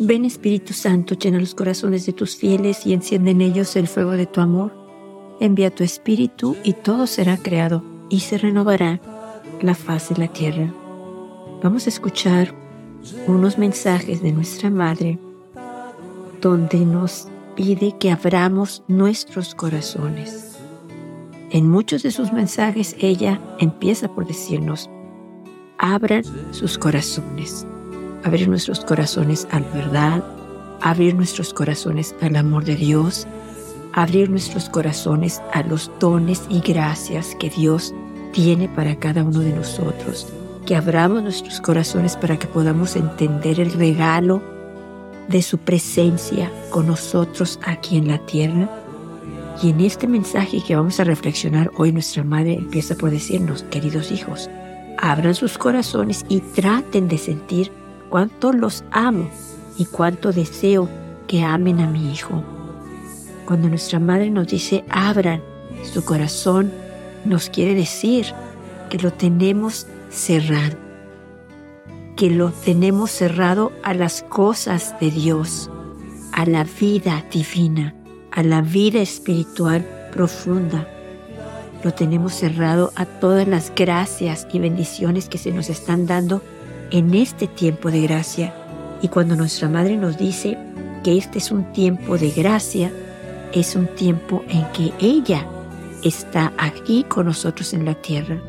Ven Espíritu Santo, llena los corazones de tus fieles y enciende en ellos el fuego de tu amor. Envía tu Espíritu y todo será creado y se renovará la faz de la tierra. Vamos a escuchar unos mensajes de nuestra Madre donde nos pide que abramos nuestros corazones. En muchos de sus mensajes ella empieza por decirnos, abran sus corazones abrir nuestros corazones a la verdad, abrir nuestros corazones al amor de Dios, abrir nuestros corazones a los dones y gracias que Dios tiene para cada uno de nosotros, que abramos nuestros corazones para que podamos entender el regalo de su presencia con nosotros aquí en la tierra. Y en este mensaje que vamos a reflexionar hoy nuestra Madre empieza por decirnos, queridos hijos, abran sus corazones y traten de sentir cuánto los amo y cuánto deseo que amen a mi hijo. Cuando nuestra madre nos dice abran su corazón, nos quiere decir que lo tenemos cerrado, que lo tenemos cerrado a las cosas de Dios, a la vida divina, a la vida espiritual profunda. Lo tenemos cerrado a todas las gracias y bendiciones que se nos están dando en este tiempo de gracia. Y cuando nuestra Madre nos dice que este es un tiempo de gracia, es un tiempo en que ella está aquí con nosotros en la tierra.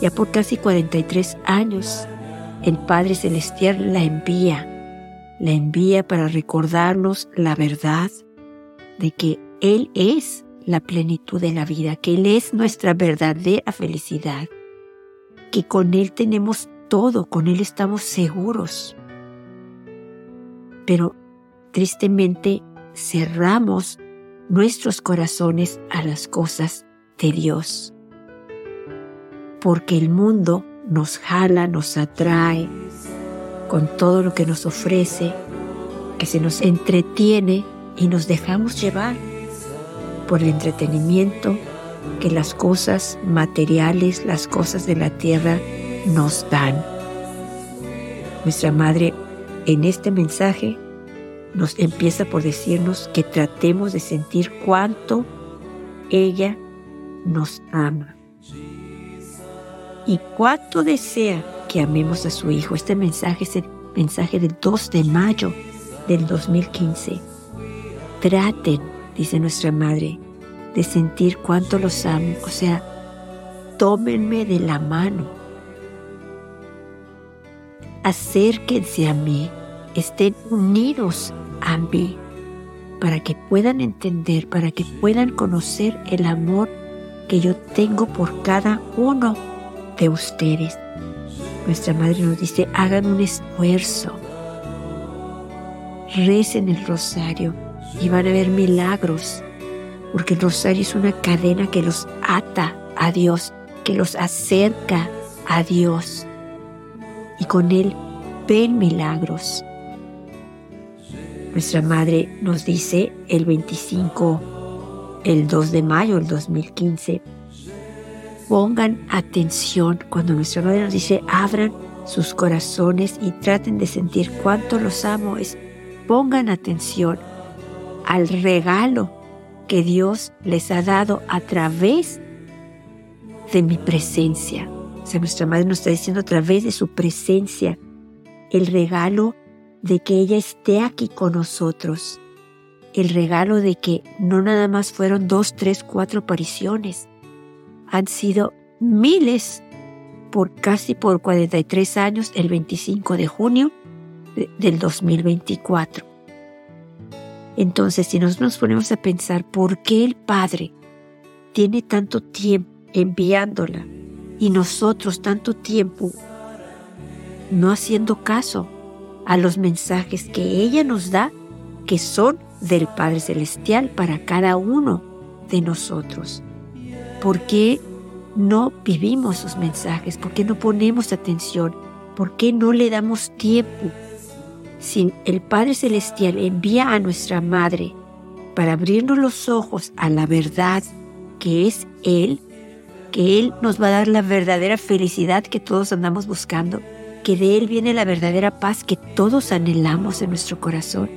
Ya por casi 43 años, el Padre Celestial la envía, la envía para recordarnos la verdad de que Él es la plenitud de la vida, que Él es nuestra verdadera felicidad, que con Él tenemos todo, con Él estamos seguros. Pero tristemente cerramos nuestros corazones a las cosas de Dios. Porque el mundo nos jala, nos atrae con todo lo que nos ofrece, que se nos entretiene y nos dejamos llevar por el entretenimiento que las cosas materiales, las cosas de la tierra nos dan. Nuestra Madre en este mensaje nos empieza por decirnos que tratemos de sentir cuánto ella nos ama y cuánto desea que amemos a su Hijo. Este mensaje es el mensaje del 2 de mayo del 2015. Traten, dice nuestra Madre, de sentir cuánto los amo. O sea, tómenme de la mano acérquense a mí, estén unidos a mí, para que puedan entender, para que puedan conocer el amor que yo tengo por cada uno de ustedes. Nuestra Madre nos dice, hagan un esfuerzo, recen el rosario y van a ver milagros, porque el rosario es una cadena que los ata a Dios, que los acerca a Dios y con él ven milagros. Nuestra madre nos dice el 25, el 2 de mayo del 2015, pongan atención cuando nuestra madre nos dice abran sus corazones y traten de sentir cuánto los amo, es pongan atención al regalo que Dios les ha dado a través de mi presencia. O sea, nuestra madre nos está diciendo a través de su presencia el regalo de que ella esté aquí con nosotros. El regalo de que no nada más fueron dos, tres, cuatro apariciones. Han sido miles por casi por 43 años, el 25 de junio del 2024. Entonces, si nos, nos ponemos a pensar por qué el Padre tiene tanto tiempo enviándola y nosotros tanto tiempo no haciendo caso a los mensajes que ella nos da, que son del Padre Celestial para cada uno de nosotros. ¿Por qué no vivimos sus mensajes? ¿Por qué no ponemos atención? ¿Por qué no le damos tiempo? Si el Padre Celestial envía a nuestra Madre para abrirnos los ojos a la verdad que es Él, que Él nos va a dar la verdadera felicidad que todos andamos buscando, que de Él viene la verdadera paz que todos anhelamos en nuestro corazón.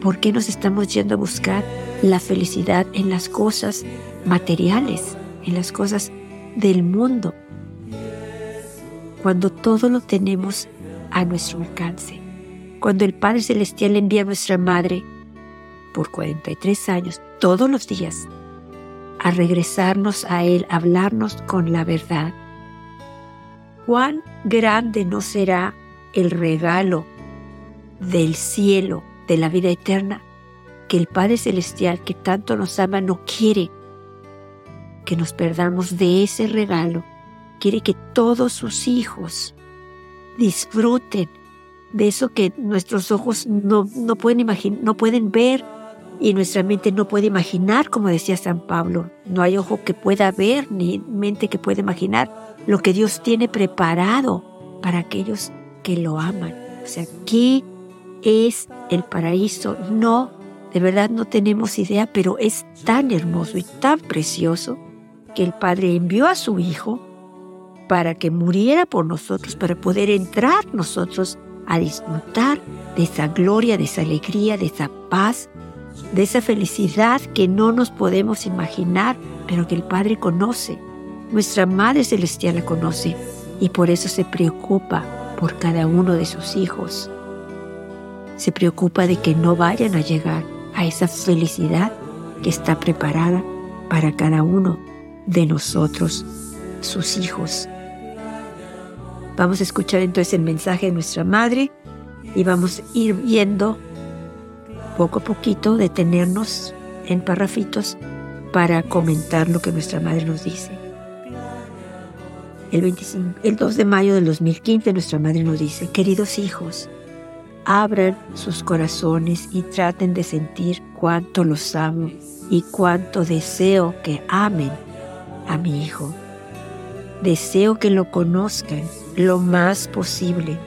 ¿Por qué nos estamos yendo a buscar la felicidad en las cosas materiales, en las cosas del mundo? Cuando todo lo tenemos a nuestro alcance. Cuando el Padre Celestial envía a nuestra Madre por 43 años, todos los días, a regresarnos a Él, a hablarnos con la verdad. ¿Cuán grande no será el regalo del cielo, de la vida eterna, que el Padre Celestial que tanto nos ama no quiere que nos perdamos de ese regalo, quiere que todos sus hijos disfruten de eso que nuestros ojos no, no pueden, no pueden ver y nuestra mente no puede imaginar, como decía San Pablo. No hay ojo que pueda ver ni mente que pueda imaginar lo que Dios tiene preparado para aquellos que lo aman. O sea, ¿qué es el paraíso? No, de verdad no tenemos idea, pero es tan hermoso y tan precioso que el Padre envió a su Hijo para que muriera por nosotros, para poder entrar nosotros a disfrutar de esa gloria, de esa alegría, de esa paz, de esa felicidad que no nos podemos imaginar, pero que el Padre conoce. Nuestra Madre Celestial la conoce y por eso se preocupa por cada uno de sus hijos. Se preocupa de que no vayan a llegar a esa felicidad que está preparada para cada uno de nosotros, sus hijos. Vamos a escuchar entonces el mensaje de nuestra Madre y vamos a ir viendo poco a poquito, detenernos en parrafitos para comentar lo que nuestra Madre nos dice. El, 25, el 2 de mayo del 2015 nuestra Madre nos dice, queridos hijos, abran sus corazones y traten de sentir cuánto los amo y cuánto deseo que amen a mi Hijo. Deseo que lo conozcan lo más posible,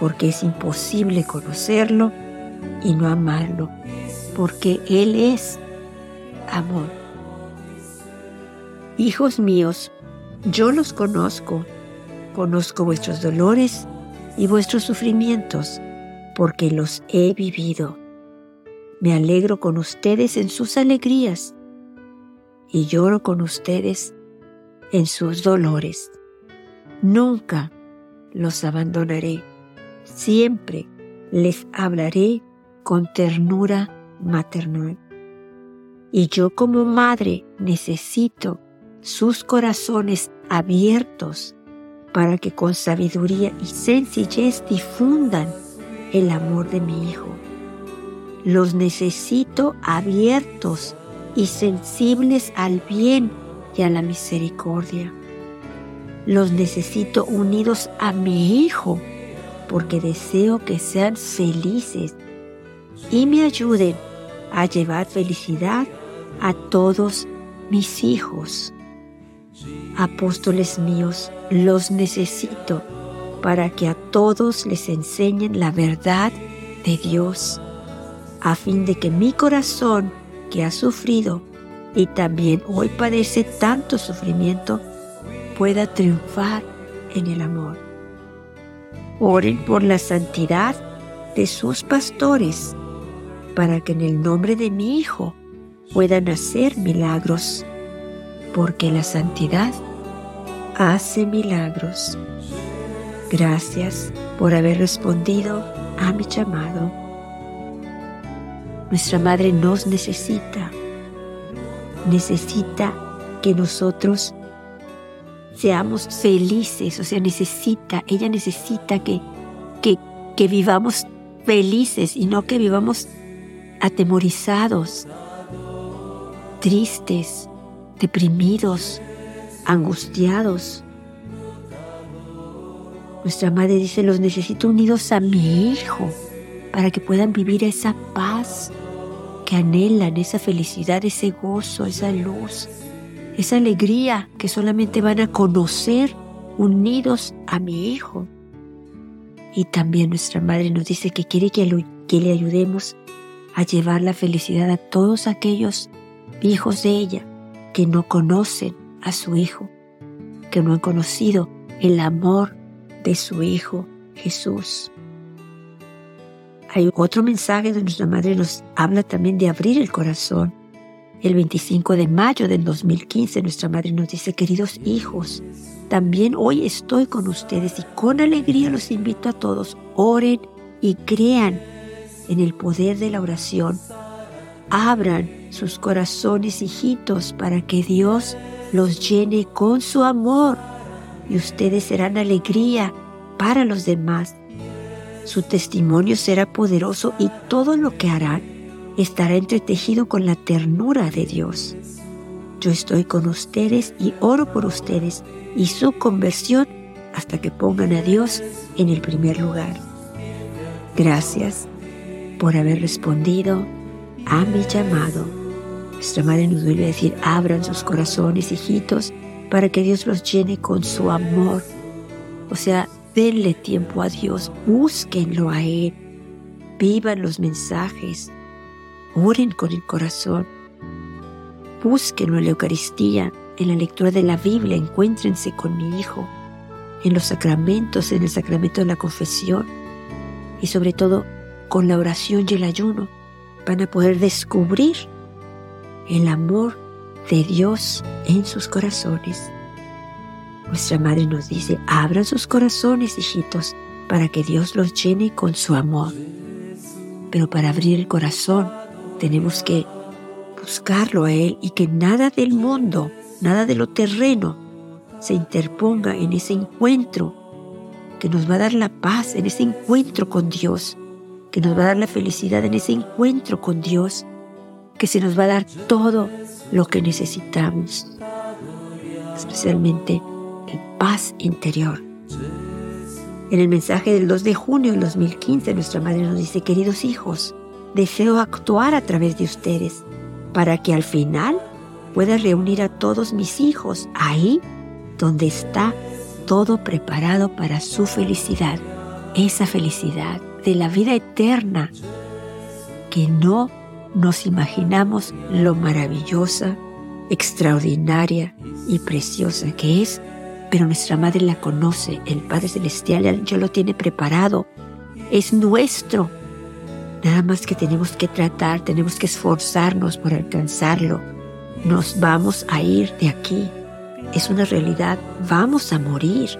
porque es imposible conocerlo y no amarlo, porque Él es amor. Hijos míos, yo los conozco, conozco vuestros dolores y vuestros sufrimientos, porque los he vivido. Me alegro con ustedes en sus alegrías y lloro con ustedes en sus dolores. Nunca los abandonaré, siempre les hablaré con ternura maternal. Y yo como madre necesito sus corazones abiertos para que con sabiduría y sencillez difundan el amor de mi hijo. Los necesito abiertos y sensibles al bien y a la misericordia. Los necesito unidos a mi Hijo porque deseo que sean felices y me ayuden a llevar felicidad a todos mis hijos. Apóstoles míos, los necesito para que a todos les enseñen la verdad de Dios, a fin de que mi corazón, que ha sufrido y también hoy padece tanto sufrimiento, pueda triunfar en el amor. Oren por la santidad de sus pastores, para que en el nombre de mi Hijo puedan hacer milagros, porque la santidad hace milagros. Gracias por haber respondido a mi llamado. Nuestra Madre nos necesita, necesita que nosotros seamos felices, o sea, necesita, ella necesita que, que, que vivamos felices y no que vivamos atemorizados, tristes, deprimidos, angustiados. Nuestra madre dice, los necesito unidos a mi hijo para que puedan vivir esa paz que anhelan, esa felicidad, ese gozo, esa luz esa alegría que solamente van a conocer unidos a mi Hijo. Y también nuestra Madre nos dice que quiere que, le ayudemos a llevar la felicidad a todos aquellos hijos de ella que no conocen a su Hijo, que no han conocido el amor de su Hijo Jesús. Hay otro mensaje donde nuestra madre nos habla también de abrir el corazón. El 25 de mayo del 2015 nuestra madre nos dice, queridos hijos, también hoy estoy con ustedes y con alegría los invito a todos, oren y crean en el poder de la oración. Abran sus corazones, hijitos, para que Dios los llene con su amor y ustedes serán alegría para los demás. Su testimonio será poderoso y todo lo que harán estará entretejido con la ternura de Dios. Yo estoy con ustedes y oro por ustedes y su conversión hasta que pongan a Dios en el primer lugar. Gracias por haber respondido a mi llamado. Nuestra madre nos vuelve a decir, abran sus corazones, hijitos, para que Dios los llene con su amor. O sea, denle tiempo a Dios, búsquenlo a Él, vivan los mensajes, oren con el corazón, búsquenlo en la Eucaristía, en la lectura de la Biblia, encuéntrense con mi Hijo, en los sacramentos, en el sacramento de la confesión y sobre todo con la oración y el ayuno, van a poder descubrir el amor de Dios en sus corazones. Nuestra madre nos dice, abran sus corazones, hijitos, para que Dios los llene con su amor. Pero para abrir el corazón tenemos que buscarlo a Él y que nada del mundo, nada de lo terreno, se interponga en ese encuentro que nos va a dar la paz, en ese encuentro con Dios, que nos va a dar la felicidad en ese encuentro con Dios, que se nos va a dar todo lo que necesitamos, especialmente paz interior. En el mensaje del 2 de junio del 2015, nuestra madre nos dice, queridos hijos, deseo actuar a través de ustedes para que al final pueda reunir a todos mis hijos ahí donde está todo preparado para su felicidad, esa felicidad de la vida eterna que no nos imaginamos lo maravillosa, extraordinaria y preciosa que es pero nuestra Madre la conoce, el Padre Celestial ya lo tiene preparado, es nuestro. Nada más que tenemos que tratar, tenemos que esforzarnos por alcanzarlo. Nos vamos a ir de aquí. Es una realidad, vamos a morir.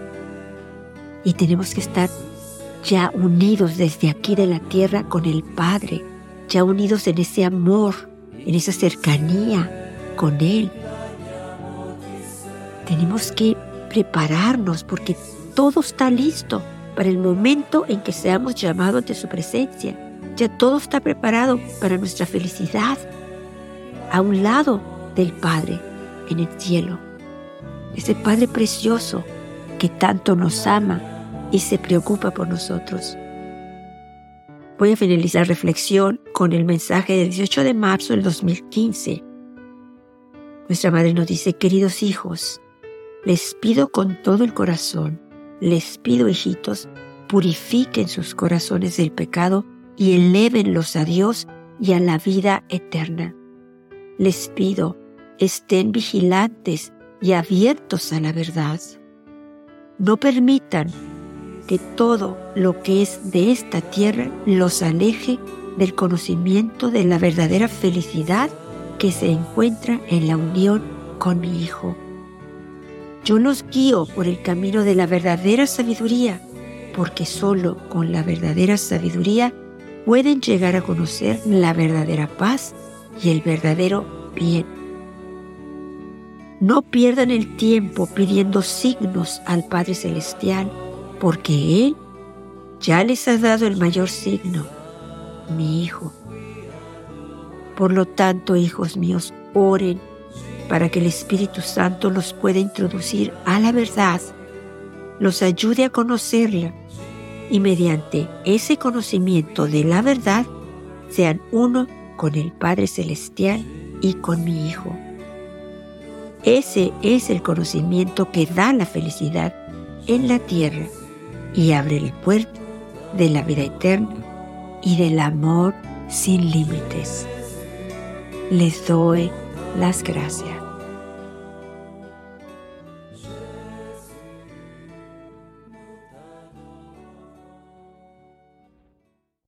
Y tenemos que estar ya unidos desde aquí de la tierra con el Padre, ya unidos en ese amor, en esa cercanía con Él. Tenemos que prepararnos porque todo está listo para el momento en que seamos llamados ante su presencia. Ya todo está preparado para nuestra felicidad a un lado del Padre en el cielo. Ese Padre precioso que tanto nos ama y se preocupa por nosotros. Voy a finalizar la reflexión con el mensaje del 18 de marzo del 2015. Nuestra Madre nos dice, queridos hijos, les pido con todo el corazón, les pido, hijitos, purifiquen sus corazones del pecado y elévenlos a Dios y a la vida eterna. Les pido, estén vigilantes y abiertos a la verdad. No permitan que todo lo que es de esta tierra los aleje del conocimiento de la verdadera felicidad que se encuentra en la unión con mi Hijo. Yo los guío por el camino de la verdadera sabiduría, porque solo con la verdadera sabiduría pueden llegar a conocer la verdadera paz y el verdadero bien. No pierdan el tiempo pidiendo signos al Padre Celestial, porque Él ya les ha dado el mayor signo, mi Hijo. Por lo tanto, hijos míos, oren para que el Espíritu Santo los pueda introducir a la verdad, los ayude a conocerla y mediante ese conocimiento de la verdad sean uno con el Padre Celestial y con mi Hijo. Ese es el conocimiento que da la felicidad en la tierra y abre la puerta de la vida eterna y del amor sin límites. Les doy las gracias.